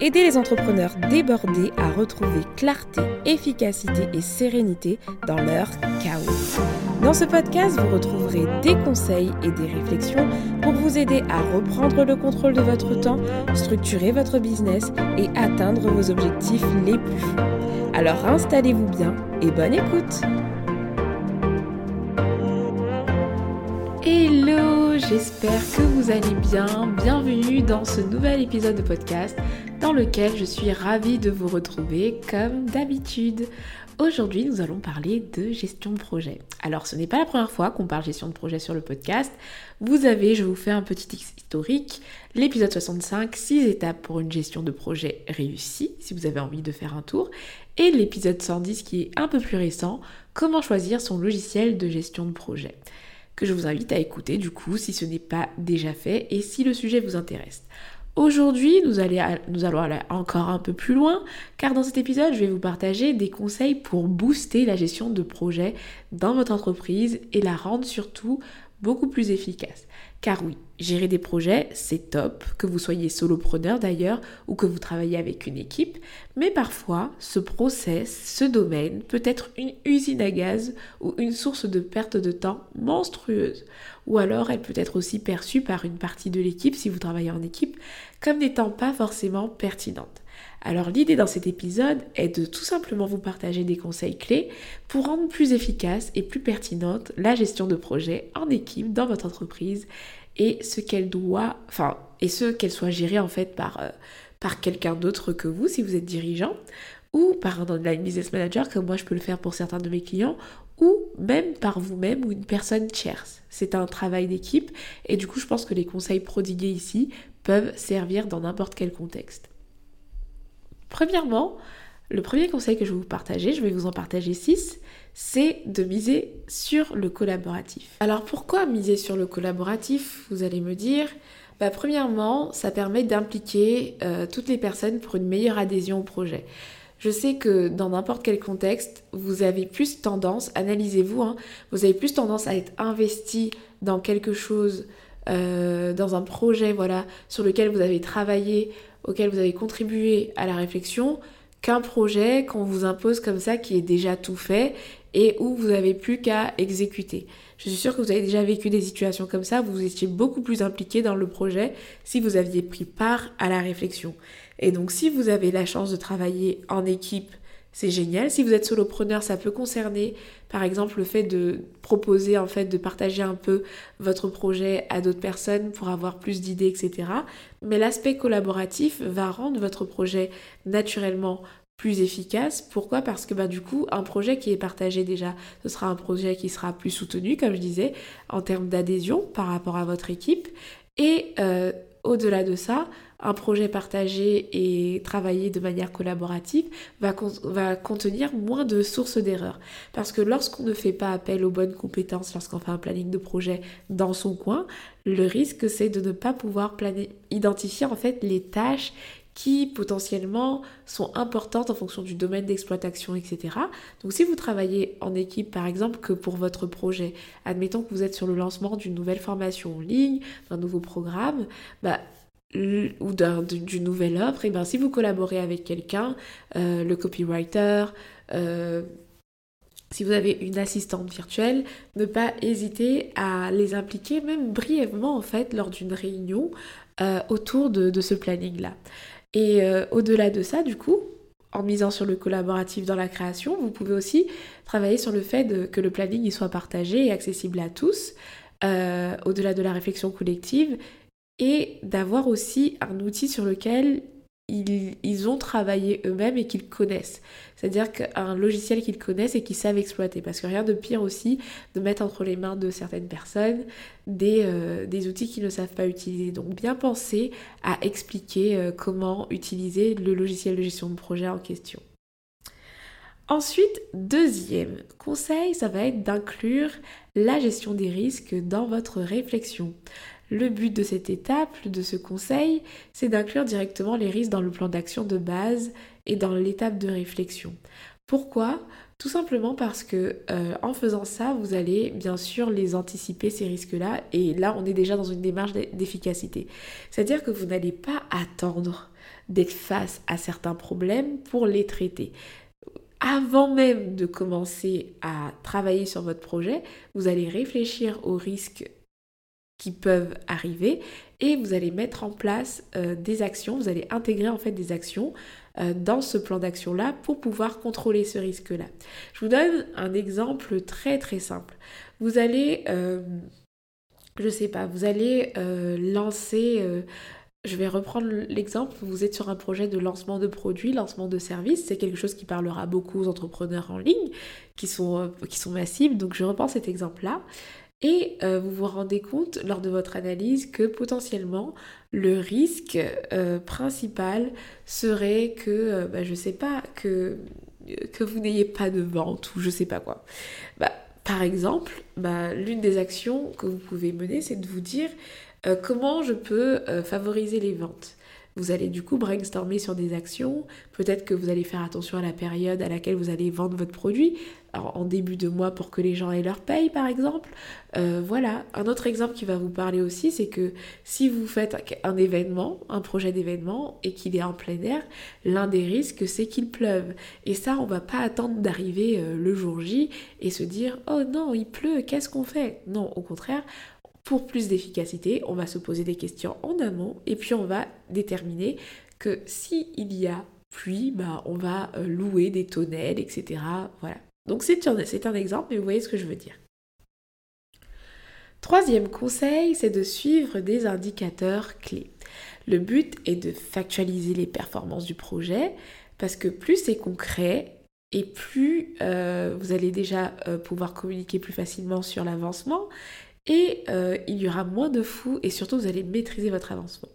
Aider les entrepreneurs débordés à retrouver clarté, efficacité et sérénité dans leur chaos. Dans ce podcast, vous retrouverez des conseils et des réflexions pour vous aider à reprendre le contrôle de votre temps, structurer votre business et atteindre vos objectifs les plus fous. Alors installez-vous bien et bonne écoute Hello, j'espère que vous allez bien. Bienvenue dans ce nouvel épisode de podcast lequel je suis ravie de vous retrouver comme d'habitude. Aujourd'hui, nous allons parler de gestion de projet. Alors, ce n'est pas la première fois qu'on parle gestion de projet sur le podcast. Vous avez, je vous fais un petit historique, l'épisode 65, 6 étapes pour une gestion de projet réussie, si vous avez envie de faire un tour, et l'épisode 110 qui est un peu plus récent, comment choisir son logiciel de gestion de projet, que je vous invite à écouter du coup si ce n'est pas déjà fait et si le sujet vous intéresse. Aujourd'hui, nous, allons aller encore un peu plus loin, car dans cet épisode, je vais vous partager des conseils pour booster la gestion de projet dans votre entreprise et la rendre surtout beaucoup plus efficace. Car oui, gérer des projets, c'est top, que vous soyez solopreneur d'ailleurs ou que vous travaillez avec une équipe, mais parfois ce process, ce domaine peut être une usine à gaz ou une source de perte de temps monstrueuse. Ou alors elle peut être aussi perçue par une partie de l'équipe, si vous travaillez en équipe, comme n'étant pas forcément pertinente. Alors l'idée dans cet épisode est de tout simplement vous partager des conseils clés pour rendre plus efficace et plus pertinente la gestion de projet en équipe dans votre entreprise et ce qu'elle doit, enfin, et ce qu'elle soit gérée en fait par, euh, par quelqu'un d'autre que vous si vous êtes dirigeant ou par un online business manager comme moi je peux le faire pour certains de mes clients ou même par vous-même ou une personne tierce. C'est un travail d'équipe et du coup je pense que les conseils prodigués ici peuvent servir dans n'importe quel contexte. Premièrement, le premier conseil que je vais vous partager, je vais vous en partager 6, c'est de miser sur le collaboratif. Alors pourquoi miser sur le collaboratif Vous allez me dire, bah, premièrement, ça permet d'impliquer euh, toutes les personnes pour une meilleure adhésion au projet. Je sais que dans n'importe quel contexte, vous avez plus tendance, analysez-vous, hein, vous avez plus tendance à être investi dans quelque chose, euh, dans un projet, voilà, sur lequel vous avez travaillé, auquel vous avez contribué à la réflexion, qu'un projet qu'on vous impose comme ça qui est déjà tout fait et où vous n'avez plus qu'à exécuter. Je suis sûre que vous avez déjà vécu des situations comme ça, vous étiez beaucoup plus impliqué dans le projet si vous aviez pris part à la réflexion. Et donc si vous avez la chance de travailler en équipe c'est génial. Si vous êtes solopreneur, ça peut concerner par exemple le fait de proposer en fait de partager un peu votre projet à d'autres personnes pour avoir plus d'idées, etc. Mais l'aspect collaboratif va rendre votre projet naturellement plus efficace. Pourquoi? Parce que bah, du coup, un projet qui est partagé déjà, ce sera un projet qui sera plus soutenu, comme je disais, en termes d'adhésion par rapport à votre équipe. Et euh, au-delà de ça, un projet partagé et travaillé de manière collaborative va, contenir moins de sources d'erreurs. Parce que lorsqu'on ne fait pas appel aux bonnes compétences, lorsqu'on fait un planning de projet dans son coin, le risque c'est de ne pas pouvoir identifier en fait les tâches qui potentiellement sont importantes en fonction du domaine d'exploitation, etc. Donc si vous travaillez en équipe, par exemple, que pour votre projet, admettons que vous êtes sur le lancement d'une nouvelle formation en ligne, d'un nouveau programme, bah, ou d'une nouvelle offre, et bien si vous collaborez avec quelqu'un, euh, le copywriter, euh, si vous avez une assistante virtuelle, ne pas hésiter à les impliquer même brièvement en fait lors d'une réunion euh, autour de, ce planning-là. Et au-delà de ça, du coup, en misant sur le collaboratif dans la création, vous pouvez aussi travailler sur le fait que le planning soit partagé et accessible à tous, au-delà de la réflexion collective, et d'avoir aussi un outil sur lequel ils, ont travaillé eux-mêmes et qu'ils connaissent. C'est-à-dire qu'un logiciel qu'ils connaissent et qu'ils savent exploiter. Parce que rien de pire aussi de mettre entre les mains de certaines personnes des, euh, outils qu'ils ne savent pas utiliser. Donc bien penser à expliquer euh, comment utiliser le logiciel de gestion de projet en question. Ensuite, deuxième conseil, ça va être d'inclure la gestion des risques dans votre réflexion. Le but de cette étape, de ce conseil, c'est d'inclure directement les risques dans le plan d'action de base et dans l'étape de réflexion. Pourquoi? Tout simplement parce que euh, en faisant ça, vous allez bien sûr les anticiper ces risques-là et là on est déjà dans une démarche d'efficacité. C'est-à-dire que vous n'allez pas attendre d'être face à certains problèmes pour les traiter. Avant même de commencer à travailler sur votre projet, vous allez réfléchir aux risques qui peuvent arriver et vous allez mettre en place euh, des actions, vous allez intégrer en fait des actions euh, dans ce plan d'action-là pour pouvoir contrôler ce risque-là. Je vous donne un exemple très très simple. Vous allez, euh, je sais pas, vous allez lancer je vais reprendre l'exemple, vous êtes sur un projet de lancement de produits, lancement de services, c'est quelque chose qui parlera beaucoup aux entrepreneurs en ligne, qui sont, qui sont massifs, donc je reprends cet exemple-là. Et euh, vous vous rendez compte lors de votre analyse que potentiellement le risque euh, principal serait que, euh, bah, je sais pas, que, vous n'ayez pas de vente ou je sais pas quoi. Bah, par exemple, bah, l'une des actions que vous pouvez mener, c'est de vous dire comment je peux favoriser les ventes. Vous allez du coup brainstormer sur des actions. Peut-être que vous allez faire attention à la période à laquelle vous allez vendre votre produit. En début de mois pour que les gens aient leur paye par exemple. Euh, voilà. Un autre exemple qui va vous parler aussi, c'est que si vous faites un événement, un projet d'événement et qu'il est en plein air, l'un des risques c'est qu'il pleuve. Et ça, on va pas attendre d'arriver euh, le jour J et se dire oh non, il pleut, qu'est-ce qu'on fait? Non, au contraire, pour plus d'efficacité, on va se poser des questions en amont et puis on va déterminer que s'il il y a pluie, bah, on va euh, louer des tonnelles, etc. Voilà. Donc c'est un, exemple, mais vous voyez ce que je veux dire. Troisième conseil, c'est de suivre des indicateurs clés. Le but est de factualiser les performances du projet parce que plus c'est concret et plus euh, vous allez déjà euh, pouvoir communiquer plus facilement sur l'avancement et euh, il y aura moins de fous et surtout vous allez maîtriser votre avancement.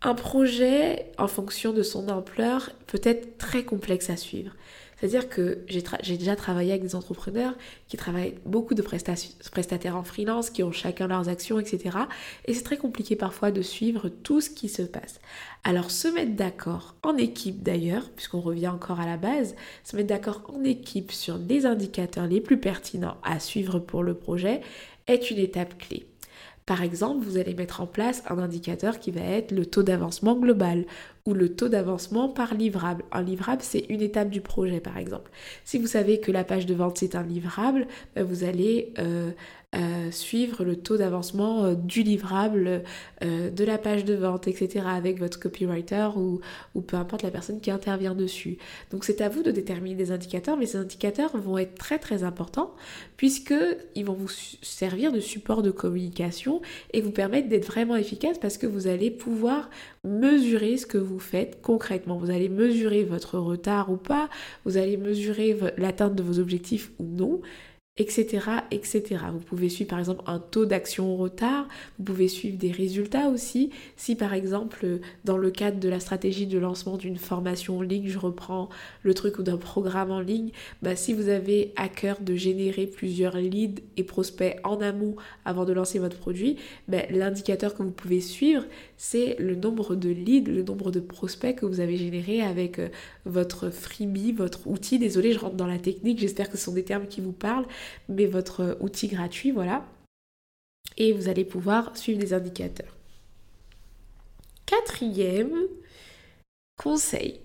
Un projet, en fonction de son ampleur, peut être très complexe à suivre. C'est-à-dire que j'ai déjà travaillé avec des entrepreneurs qui travaillent beaucoup de prestataires en freelance, qui ont chacun leurs actions, etc. Et c'est très compliqué parfois de suivre tout ce qui se passe. Alors se mettre d'accord en équipe d'ailleurs, puisqu'on revient encore à la base, se mettre d'accord en équipe sur les indicateurs les plus pertinents à suivre pour le projet est une étape clé. Par exemple, vous allez mettre en place un indicateur qui va être le taux d'avancement global ou le taux d'avancement par livrable. Un livrable, c'est une étape du projet, par exemple. Si vous savez que la page de vente, c'est un livrable, ben, vous allez euh, euh, suivre le taux d'avancement euh, du livrable, de la page de vente, etc. avec votre copywriter ou, ou peu importe la personne qui intervient dessus. Donc c'est à vous de déterminer des indicateurs, mais ces indicateurs vont être très très importants puisqu'ils vont vous servir de support de communication et vous permettre d'être vraiment efficace parce que vous allez pouvoir mesurer ce que vous faites concrètement. Vous allez mesurer votre retard ou pas, vous allez mesurer l'atteinte de vos objectifs ou non etc., etc. Vous pouvez suivre par exemple un taux d'action au retard, vous pouvez suivre des résultats aussi. Si par exemple dans le cadre de la stratégie de lancement d'une formation en ligne, je reprends le truc ou d'un programme en ligne, bah, si vous avez à cœur de générer plusieurs leads et prospects en amont avant de lancer votre produit, bah, l'indicateur que vous pouvez suivre, c'est le nombre de leads, le nombre de prospects que vous avez générés avec euh, votre freebie, votre outil. Désolé, je rentre dans la technique, j'espère que ce sont des termes qui vous parlent mais votre outil gratuit, voilà. Et vous allez pouvoir suivre des indicateurs. Quatrième conseil,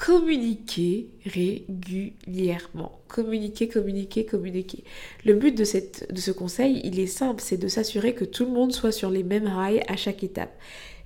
communiquer régulièrement. Communiquer, communiquer, communiquer. Le but de, ce conseil, il est simple, c'est de s'assurer que tout le monde soit sur les mêmes rails à chaque étape.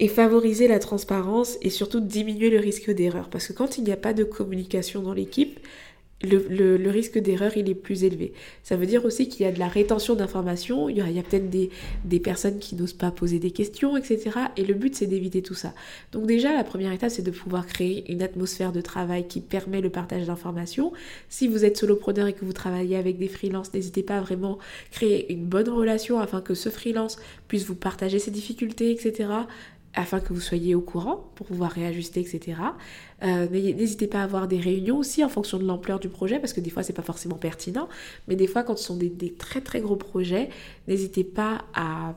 Et favoriser la transparence et surtout diminuer le risque d'erreur. Parce que quand il n'y a pas de communication dans l'équipe, le, risque d'erreur il est plus élevé. Ça veut dire aussi qu'il y a de la rétention d'informations, il y a, peut-être des, des, personnes qui n'osent pas poser des questions, etc. Et le but c'est d'éviter tout ça. Donc déjà la première étape c'est de pouvoir créer une atmosphère de travail qui permet le partage d'informations. Si vous êtes solopreneur et que vous travaillez avec des freelances, n'hésitez pas à vraiment créer une bonne relation afin que ce freelance puisse vous partager ses difficultés, etc afin que vous soyez au courant pour pouvoir réajuster, etc. Euh, n'hésitez pas à avoir des réunions aussi en fonction de l'ampleur du projet, parce que des fois c'est pas forcément pertinent, mais des fois quand ce sont des, très très gros projets, n'hésitez pas à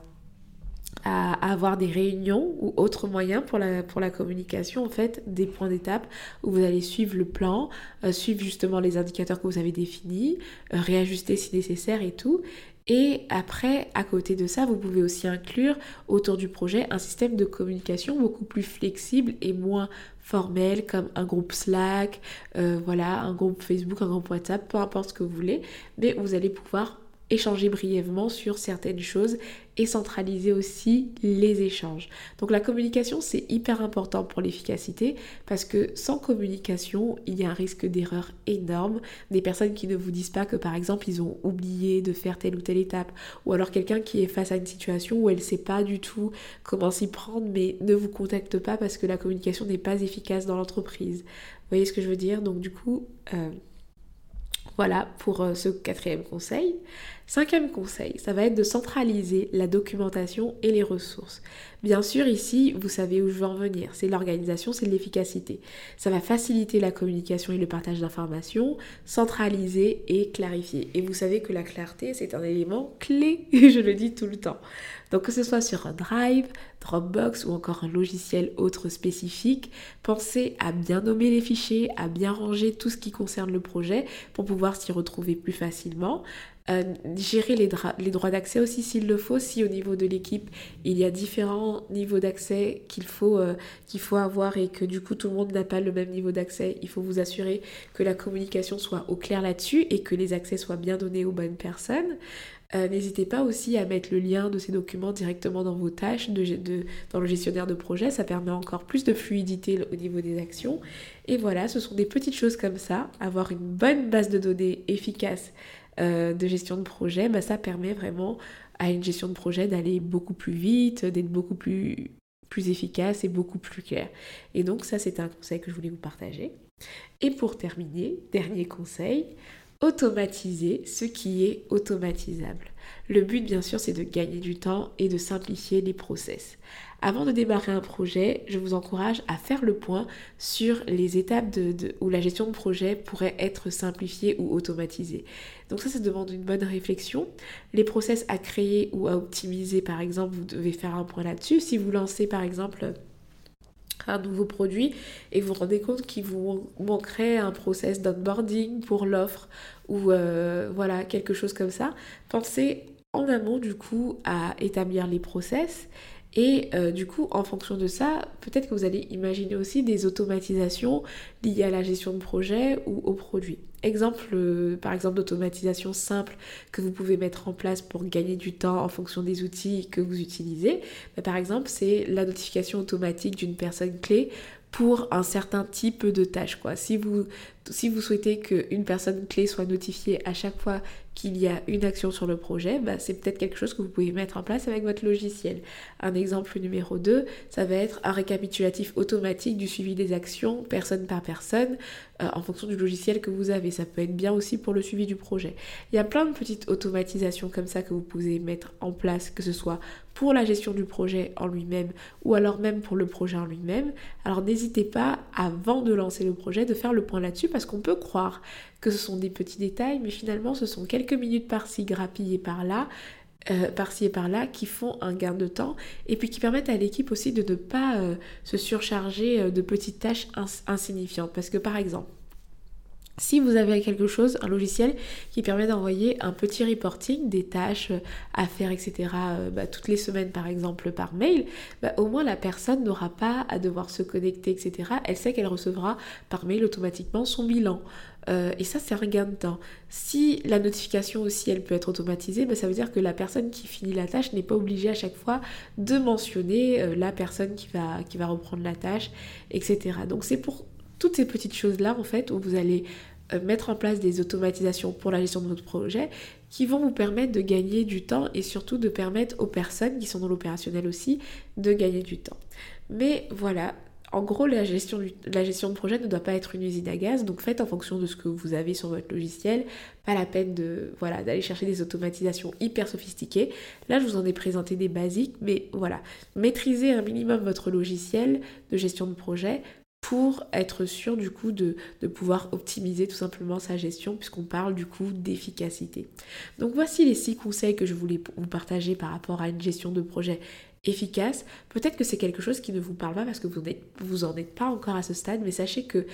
avoir des réunions ou autres moyens pour la, pour la communication, en fait, des points d'étape où vous allez suivre le plan, euh, suivre justement les indicateurs que vous avez définis, euh, réajuster si nécessaire et tout. Et après, à côté de ça, vous pouvez aussi inclure autour du projet un système de communication beaucoup plus flexible et moins formel comme un groupe Slack, euh, voilà, un groupe Facebook, un groupe WhatsApp, peu importe ce que vous voulez, mais vous allez pouvoir échanger brièvement sur certaines choses et centraliser aussi les échanges. Donc la communication, c'est hyper important pour l'efficacité parce que sans communication, il y a un risque d'erreur énorme. Des personnes qui ne vous disent pas que par exemple, ils ont oublié de faire telle ou telle étape ou alors quelqu'un qui est face à une situation où elle ne sait pas du tout comment s'y prendre mais ne vous contacte pas parce que la communication n'est pas efficace dans l'entreprise. Vous voyez ce que je veux dire? Donc du coup... Euh, voilà pour euh, ce quatrième conseil. Cinquième conseil, ça va être de centraliser la documentation et les ressources. Bien sûr, ici, vous savez où je veux en venir. C'est l'organisation, c'est l'efficacité. Ça va faciliter la communication et le partage d'informations, centraliser et clarifier. Et vous savez que la clarté, c'est un élément clé, je le dis tout le temps. Donc que ce soit sur un Drive, Dropbox ou encore un logiciel autre spécifique, pensez à bien nommer les fichiers, à bien ranger tout ce qui concerne le projet pour pouvoir s'y retrouver plus facilement. Euh, gérer les, droits d'accès aussi s'il le faut, si au niveau de l'équipe il y a différents niveaux d'accès qu'il faut, euh, qu'il faut avoir et que du coup tout le monde n'a pas le même niveau d'accès, il faut vous assurer que la communication soit au clair là-dessus et que les accès soient bien donnés aux bonnes personnes. Euh, n'hésitez pas aussi à mettre le lien de ces documents directement dans vos tâches, dans le gestionnaire de projet. Ça permet encore plus de fluidité au niveau des actions. Et voilà, ce sont des petites choses comme ça. Avoir une bonne base de données efficace euh, de gestion de projet, bah, ça permet vraiment à une gestion de projet d'aller beaucoup plus vite, d'être beaucoup plus, plus efficace et beaucoup plus clair. Et donc ça, c'est un conseil que je voulais vous partager. Et pour terminer, dernier conseil, automatiser ce qui est automatisable. Le but, bien sûr, c'est de gagner du temps et de simplifier les process. Avant de démarrer un projet, je vous encourage à faire le point sur les étapes de, où la gestion de projet pourrait être simplifiée ou automatisée. Donc ça, ça demande une bonne réflexion. Les process à créer ou à optimiser, par exemple, vous devez faire un point là-dessus. Si vous lancez, par exemple, un nouveau produit et vous vous rendez compte qu'il vous manquerait un process d'onboarding pour l'offre ou euh, voilà quelque chose comme ça, pensez en amont du coup à établir les process et euh, du coup, en fonction de ça, peut-être que vous allez imaginer aussi des automatisations liées à la gestion de projet ou au produit. Exemple, euh, par exemple, d'automatisation simple que vous pouvez mettre en place pour gagner du temps en fonction des outils que vous utilisez. Bah, par exemple, c'est la notification automatique d'une personne clé pour un certain type de tâche. Si, vous, si vous souhaitez qu'une personne clé soit notifiée à chaque fois qu'il y a une action sur le projet, bah, c'est peut-être quelque chose que vous pouvez mettre en place avec votre logiciel. Un exemple numéro 2, ça va être un récapitulatif automatique du suivi des actions personne par personne euh, en fonction du logiciel que vous avez. Ça peut être bien aussi pour le suivi du projet. Il y a plein de petites automatisations comme ça que vous pouvez mettre en place, que ce soit pour la gestion du projet en lui-même ou alors même pour le projet en lui-même. Alors n'hésitez pas avant de lancer le projet de faire le point là-dessus parce qu'on peut croire que ce sont des petits détails, mais finalement ce sont quelques minutes par-ci grappillées par-là. Euh, par-ci et par-là qui font un gain de temps et puis qui permettent à l'équipe aussi de ne pas euh, se surcharger euh, de petites tâches insignifiantes. Parce que par exemple, si vous avez quelque chose, un logiciel qui permet d'envoyer un petit reporting des tâches à faire, etc., bah, toutes les semaines par exemple par mail, bah, au moins la personne n'aura pas à devoir se connecter, etc. Elle sait qu'elle recevra par mail automatiquement son bilan. Euh, et ça, c'est un gain de temps. Si la notification aussi, elle peut être automatisée, bah, ça veut dire que la personne qui finit la tâche n'est pas obligée à chaque fois de mentionner euh, la personne qui va reprendre la tâche, etc. Donc c'est pour toutes ces petites choses-là, en fait, où vous allez euh, mettre en place des automatisations pour la gestion de votre projet qui vont vous permettre de gagner du temps et surtout de permettre aux personnes qui sont dans l'opérationnel aussi de gagner du temps. Mais voilà, en gros, la gestion, la gestion de projet ne doit pas être une usine à gaz, donc faites en fonction de ce que vous avez sur votre logiciel. Pas la peine de voilà d'aller chercher des automatisations hyper sophistiquées. Là, je vous en ai présenté des basiques, mais voilà, maîtrisez un minimum votre logiciel de gestion de projet pour être sûr du coup de, pouvoir optimiser tout simplement sa gestion puisqu'on parle du coup d'efficacité. Donc voici les six conseils que je voulais vous partager par rapport à une gestion de projet efficace, peut-être que c'est quelque chose qui ne vous parle pas parce que vous vous en êtes pas encore à ce stade, mais sachez que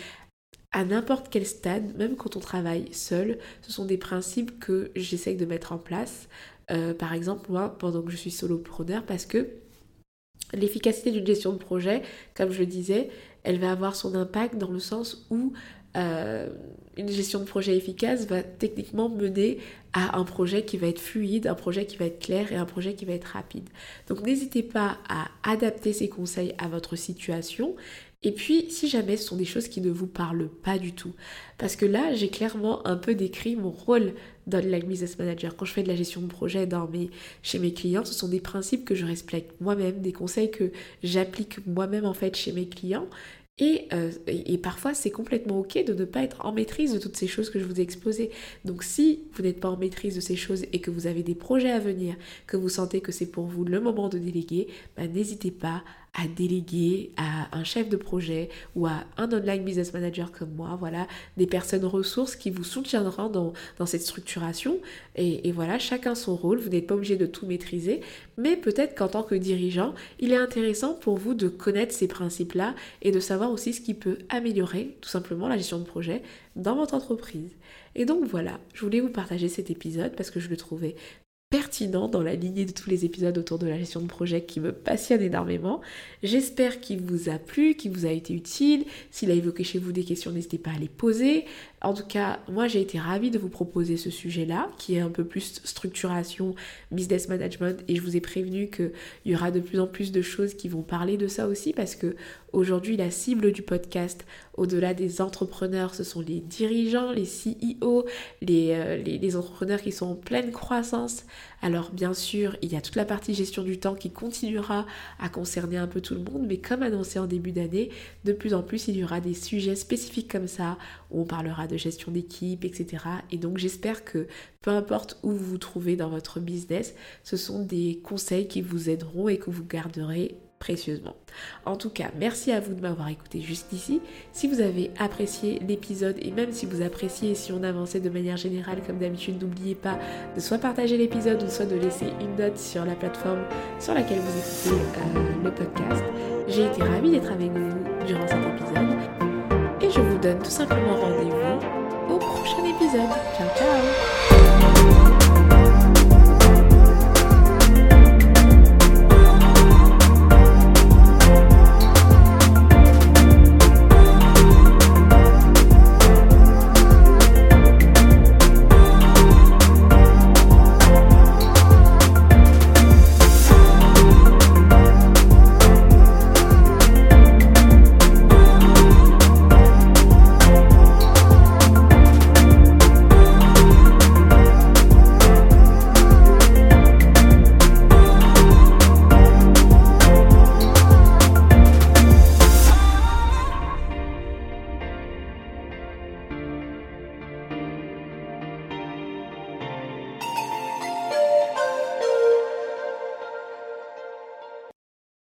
à n'importe quel stade, même quand on travaille seul, ce sont des principes que j'essaye de mettre en place. Euh, par exemple, moi, pendant que je suis solopreneur, parce que l'efficacité d'une gestion de projet, comme je le disais, elle va avoir son impact dans le sens où euh, une gestion de projet efficace va techniquement mener à un projet qui va être fluide, un projet qui va être clair et un projet qui va être rapide. Donc n'hésitez pas à adapter ces conseils à votre situation. Et puis, si jamais ce sont des choses qui ne vous parlent pas du tout, parce que là, j'ai clairement un peu décrit mon rôle d'online business manager. Quand je fais de la gestion de projet dans chez mes clients, ce sont des principes que je respecte moi-même, des conseils que j'applique moi-même en fait chez mes clients. Euh, et, parfois, c'est complètement OK de ne pas être en maîtrise de toutes ces choses que je vous ai exposées. Donc, si vous n'êtes pas en maîtrise de ces choses et que vous avez des projets à venir, que vous sentez que c'est pour vous le moment de déléguer, bah, n'hésitez pas à déléguer à un chef de projet ou à un online business manager comme moi, voilà, des personnes ressources qui vous soutiendront dans, cette structuration. Et, et, voilà, chacun son rôle, vous n'êtes pas obligé de tout maîtriser, mais peut-être qu'en tant que dirigeant, il est intéressant pour vous de connaître ces principes-là et de savoir aussi ce qui peut améliorer tout simplement la gestion de projet dans votre entreprise. Et donc voilà, je voulais vous partager cet épisode parce que je le trouvais pertinent dans la lignée de tous les épisodes autour de la gestion de projet qui me passionne énormément. J'espère qu'il vous a plu, qu'il vous a été utile. S'il a évoqué chez vous des questions, n'hésitez pas à les poser. En tout cas, moi j'ai été ravie de vous proposer ce sujet-là, qui est un peu plus structuration, business management, et je vous ai prévenu qu'il y aura de plus en plus de choses qui vont parler de ça aussi, parce que aujourd'hui la cible du podcast, au-delà des entrepreneurs, ce sont les dirigeants, les CEO, euh, les, les, entrepreneurs qui sont en pleine croissance. Alors bien sûr, il y a toute la partie gestion du temps qui continuera à concerner un peu tout le monde, mais comme annoncé en début d'année, de plus en plus il y aura des sujets spécifiques comme ça, où on parlera de gestion d'équipe, etc. Et donc j'espère que peu importe où vous vous trouvez dans votre business, ce sont des conseils qui vous aideront et que vous garderez précieusement. En tout cas, merci à vous de m'avoir écouté juste ici. Si vous avez apprécié l'épisode et même si vous appréciez si on avançait de manière générale comme d'habitude, n'oubliez pas de soit partager l'épisode ou soit de laisser une note sur la plateforme sur laquelle vous écoutez euh, le podcast. J'ai été ravie d'être avec vous durant cet épisode et je vous donne tout simplement rendez-vous au prochain épisode. Ciao ciao